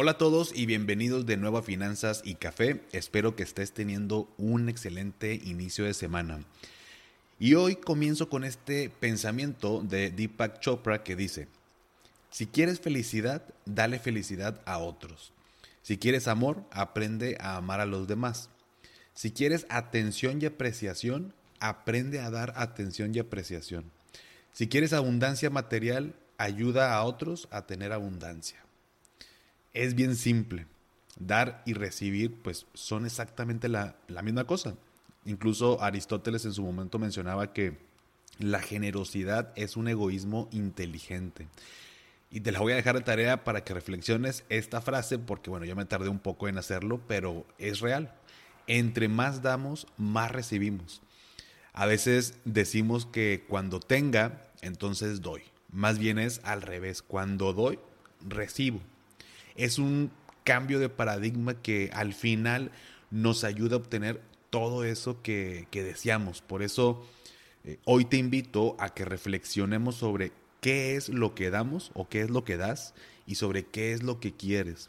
Hola a todos y bienvenidos de nuevo a Finanzas y Café. Espero que estés teniendo un excelente inicio de semana. Y hoy comienzo con este pensamiento de Deepak Chopra que dice, si quieres felicidad, dale felicidad a otros. Si quieres amor, aprende a amar a los demás. Si quieres atención y apreciación, aprende a dar atención y apreciación. Si quieres abundancia material, ayuda a otros a tener abundancia es bien simple. Dar y recibir, pues son exactamente la, misma cosa. Incluso Aristóteles en su momento mencionaba que la generosidad es un egoísmo inteligente. Y te la voy a dejar de tarea para que reflexiones esta frase, porque bueno, yo me tardé un poco en hacerlo, pero es real. Entre más damos, más recibimos. A veces decimos que cuando tenga, entonces doy. Más bien es al revés. Cuando doy, recibo es un cambio de paradigma que al final nos ayuda a obtener todo eso que, deseamos. Por eso eh, hoy te invito a que reflexionemos sobre qué es lo que damos o qué es lo que das y sobre qué es lo que quieres.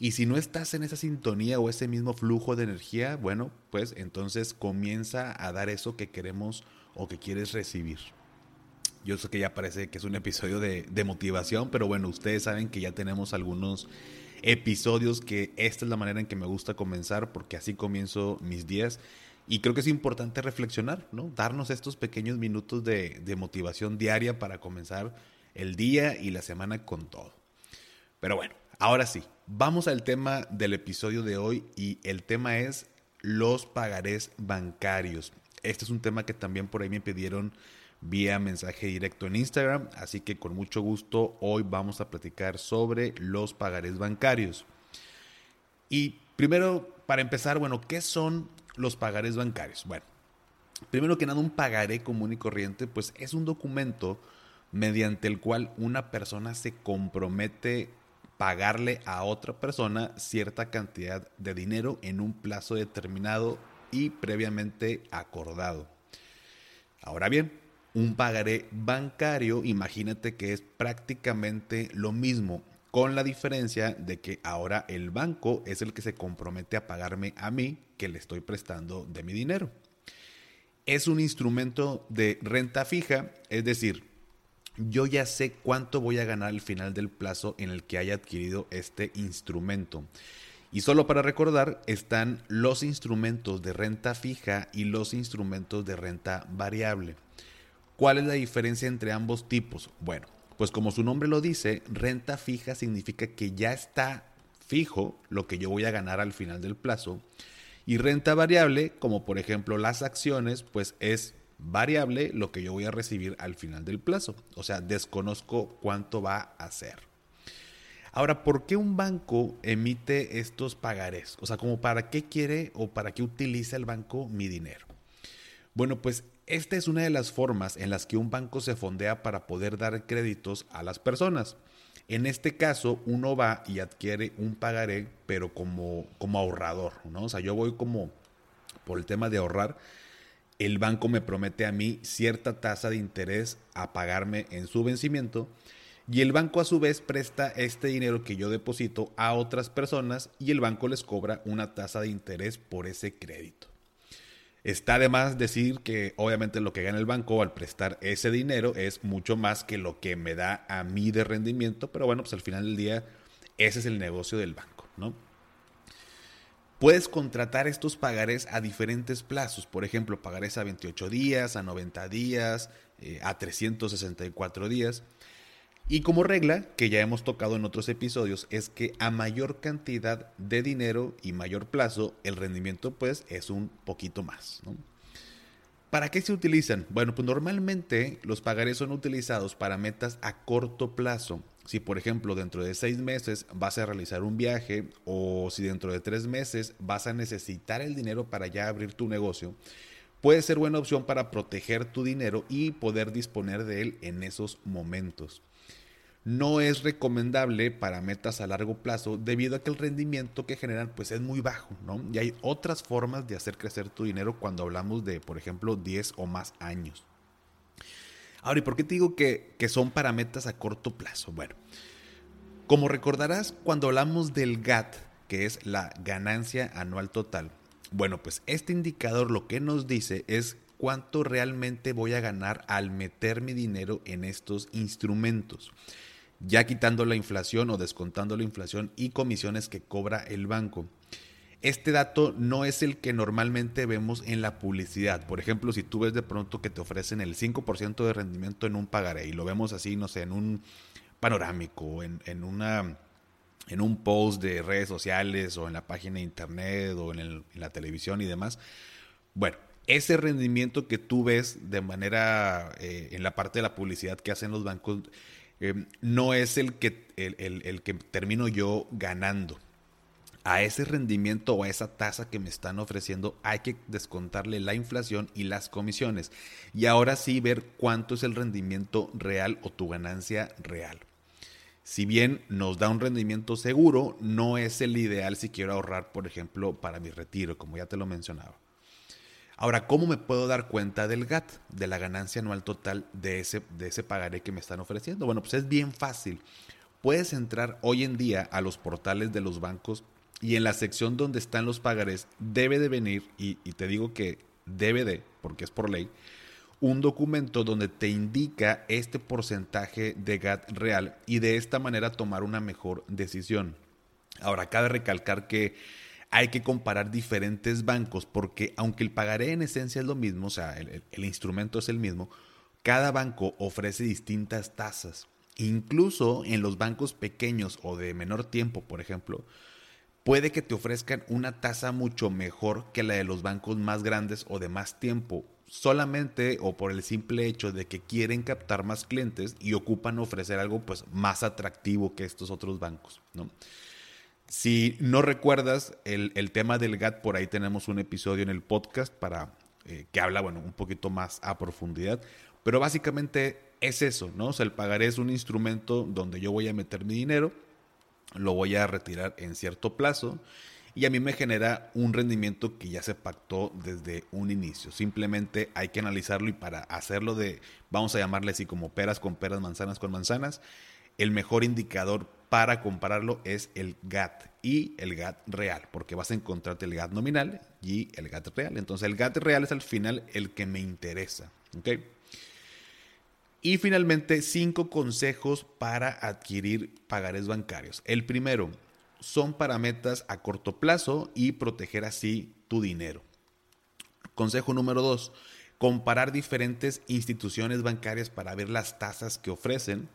Y si no estás en esa sintonía o ese mismo flujo de energía, bueno, pues entonces comienza a dar eso que queremos o que quieres recibir. Yo sé que ya parece que es un episodio de, motivación, pero bueno, ustedes saben que ya tenemos algunos episodios que esta es la manera en que me gusta comenzar porque así comienzo mis días. Y creo que es importante reflexionar, ¿no? Darnos estos pequeños minutos de, motivación diaria para comenzar el día y la semana con todo. Pero bueno, ahora sí, vamos al tema del episodio de hoy y el tema es los pagarés bancarios. Este es un tema que también por ahí me pidieron vía mensaje directo en Instagram. Así que con mucho gusto hoy vamos a platicar sobre los pagarés bancarios. Y primero, para empezar, bueno, ¿qué son los pagarés bancarios? Bueno, primero que nada, un pagaré común y corriente, pues es un documento mediante el cual una persona se compromete pagarle a otra persona cierta cantidad de dinero en un plazo determinado y previamente acordado. Ahora bien, un pagaré bancario, imagínate que es prácticamente lo mismo, con la diferencia de que ahora el banco es el que se compromete a pagarme a mí que le estoy prestando de mi dinero. Es un instrumento de renta fija, es decir, yo ya sé cuánto voy a ganar al final del plazo en el que haya adquirido este instrumento. Y solo para recordar, están los instrumentos de renta fija y los instrumentos de renta variable. ¿Cuál es la diferencia entre ambos tipos? Bueno, pues como su nombre lo dice, renta fija significa que ya está fijo lo que yo voy a ganar al final del plazo. Y renta variable, como por ejemplo las acciones, pues es variable lo que yo voy a recibir al final del plazo. O sea, desconozco cuánto va a ser. Ahora, ¿por qué un banco emite estos pagarés? O sea, como para qué quiere o para qué utiliza el banco mi dinero. Bueno, pues esta es una de las formas en las que un banco se fondea para poder dar créditos a las personas. En este caso, uno va y adquiere un pagaré, pero como, como ahorrador, ¿no? O sea, yo voy como por el tema de ahorrar, el banco me promete a mí cierta tasa de interés a pagarme en su vencimiento y el banco a su vez presta este dinero que yo deposito a otras personas y el banco les cobra una tasa de interés por ese crédito. Está además decir que obviamente lo que gana el banco al prestar ese dinero es mucho más que lo que me da a mí de rendimiento, pero bueno, pues al final del día ese es el negocio del banco, ¿no? Puedes contratar estos pagarés a diferentes plazos, por ejemplo, pagarés a 28 días, a 90 días, eh, a 364 días. Y como regla, que ya hemos tocado en otros episodios, es que a mayor cantidad de dinero y mayor plazo, el rendimiento pues es un poquito más. ¿Para qué se utilizan? Bueno, pues normalmente los pagarés son utilizados para metas a corto plazo. si por ejemplo dentro de seis meses vas a realizar un viaje o si dentro de tres meses vas a necesitar el dinero para ya abrir tu negocio, puede ser buena opción para proteger tu dinero y poder disponer de él en esos momentos. No es recomendable para metas a largo plazo debido a que el rendimiento que generan pues es muy bajo, ¿no? Y hay otras formas de hacer crecer tu dinero cuando hablamos de, por ejemplo, 10 o más años. Ahora, ¿y por qué te digo que, que son para metas a corto plazo? Bueno, como recordarás, cuando hablamos del GAT, que es la ganancia anual total, bueno, pues este indicador lo que nos dice es cuánto realmente voy a ganar al meter mi dinero en estos instrumentos, ya quitando la inflación o descontando la inflación y comisiones que cobra el banco. Este dato no es el que normalmente vemos en la publicidad. Por ejemplo, si tú ves de pronto que te ofrecen el 5% de rendimiento en un pagaré y lo vemos así, no sé, en un panorámico, en, en, una, en un post de redes sociales o en la página de internet o en, la televisión y demás. Bueno, ese rendimiento que tú ves de manera eh, en la parte de la publicidad que hacen los bancos eh, no es el que, el que termino yo ganando a ese rendimiento o a esa tasa que me están ofreciendo hay que descontarle la inflación y las comisiones. Y ahora sí ver cuánto es el rendimiento real o tu ganancia real. Si bien nos da un rendimiento seguro, no es el ideal si quiero ahorrar, por ejemplo, para mi retiro, como ya te lo mencionaba. Ahora, ¿cómo me puedo dar cuenta del GAT, de la ganancia anual total de ese, de ese pagaré que me están ofreciendo? Bueno, pues es bien fácil. Puedes entrar hoy en día a los portales de los bancos y en la sección donde están los pagarés debe de venir, y, te digo que debe de, porque es por ley, un documento donde te indica este porcentaje de GAT real y de esta manera tomar una mejor decisión. Ahora, cabe recalcar que hay que comparar diferentes bancos porque aunque el pagaré en esencia es lo mismo, o sea, el, instrumento es el mismo, cada banco ofrece distintas tasas. Incluso en los bancos pequeños o de menor tiempo, por ejemplo, puede que te ofrezcan una tasa mucho mejor que la de los bancos más grandes o de más tiempo, solamente o por el simple hecho de que quieren captar más clientes y ocupan ofrecer algo pues más atractivo que estos otros bancos, ¿no? Si no recuerdas el, tema del GAT, por ahí tenemos un episodio en el podcast para eh, que habla, bueno, un poquito más a profundidad, pero básicamente es eso, ¿no? O el pagaré es un instrumento donde yo voy a meter mi dinero, lo voy a retirar en cierto plazo y a mí me genera un rendimiento que ya se pactó desde un inicio. Simplemente hay que analizarlo y para hacerlo de, vamos a llamarle así como peras con peras, manzanas con manzanas, el mejor indicador para compararlo es el GAT y el GAT real, porque vas a encontrarte el GAT nominal y el GAT real. Entonces el GAT real es al final el que me interesa. ¿okay? Y finalmente, cinco consejos para adquirir pagares bancarios. El primero, son para metas a corto plazo y proteger así tu dinero. Consejo número dos, comparar diferentes instituciones bancarias para ver las tasas que ofrecen.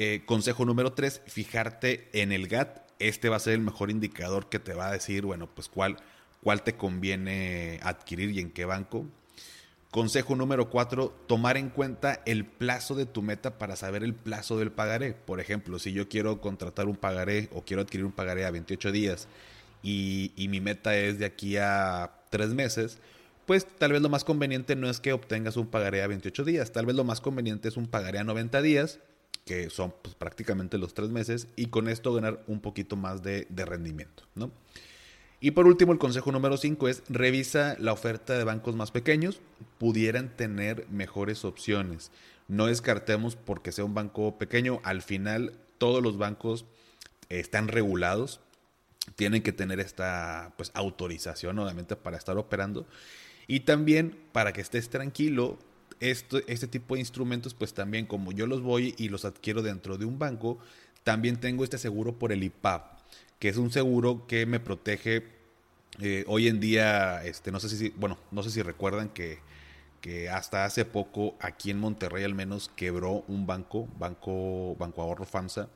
Eh, consejo número tres, fijarte en el GAT. Este va a ser el mejor indicador que te va a decir, bueno, pues cuál, cuál te conviene adquirir y en qué banco. Consejo número cuatro, tomar en cuenta el plazo de tu meta para saber el plazo del pagaré. Por ejemplo, si yo quiero contratar un pagaré o quiero adquirir un pagaré a 28 días y, mi meta es de aquí a tres meses, pues tal vez lo más conveniente no es que obtengas un pagaré a 28 días, tal vez lo más conveniente es un pagaré a 90 días, que son pues, prácticamente los tres meses, y con esto ganar un poquito más de, rendimiento, ¿no? Y por último, el consejo número 5 es revisa la oferta de bancos más pequeños, pudieran tener mejores opciones. No descartemos porque sea un banco pequeño, al final todos los bancos están regulados, tienen que tener esta pues autorización obviamente para estar operando y también para que estés tranquilo este tipo de instrumentos, pues también como yo los voy y los adquiero dentro de un banco, también tengo este seguro por el IPAP que es un seguro que me protege. Eh, hoy en día, este, no sé si, bueno, no sé si recuerdan que, que hasta hace poco aquí en Monterrey al menos quebró un banco, banco, banco ahorro FAMSA.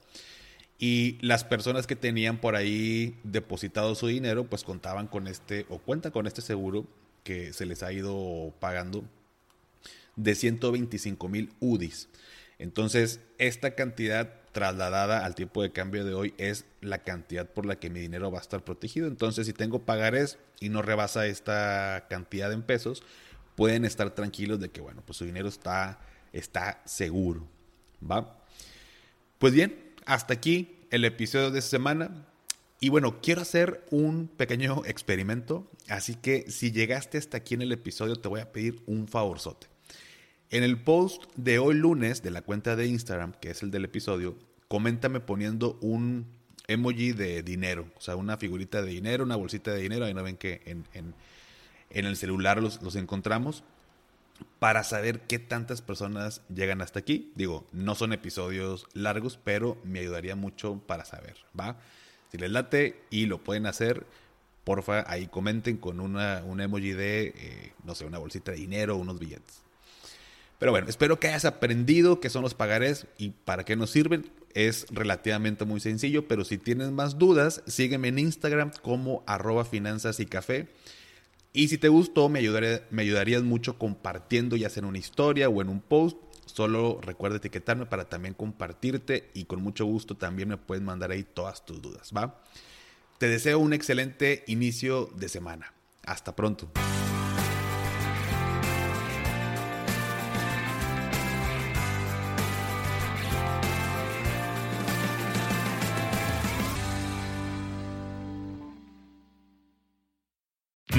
Y las personas que tenían por ahí depositado su dinero, pues contaban con este, o cuentan con este seguro que se les ha ido pagando de 125 mil UDIs. Entonces, esta cantidad trasladada al tiempo de cambio de hoy es la cantidad por la que mi dinero va a estar protegido. Entonces, si tengo pagares y no rebasa esta cantidad en pesos, pueden estar tranquilos de que, bueno, pues su dinero está, está seguro. ¿Va? Pues bien, hasta aquí el episodio de esta semana. Y bueno, quiero hacer un pequeño experimento, así que si llegaste hasta aquí en el episodio te voy a pedir un favorzote. En el post de hoy lunes de la cuenta de Instagram, que es el del episodio, coméntame poniendo un emoji de dinero, o sea, una figurita de dinero, una bolsita de dinero, ahí no ven que en, el celular los, encontramos, para saber qué tantas personas llegan hasta aquí. Digo, no son episodios largos, pero me ayudaría mucho para saber, ¿va? Si les late y lo pueden hacer, porfa, ahí comenten con una, un emoji de, eh, no sé, una bolsita de dinero unos billetes. Pero bueno, espero que hayas aprendido qué son los pagarés y para qué nos sirven. Es relativamente muy sencillo, pero si tienes más dudas, sígueme en Instagram como arroba finanzas y café. Y si te gustó, me, ayudaría, me ayudarías mucho compartiendo ya sea en una historia o en un post Solo recuerda etiquetarme para también compartirte y con mucho gusto también me puedes mandar ahí todas tus dudas, ¿va? Te deseo un excelente inicio de semana. Hasta pronto.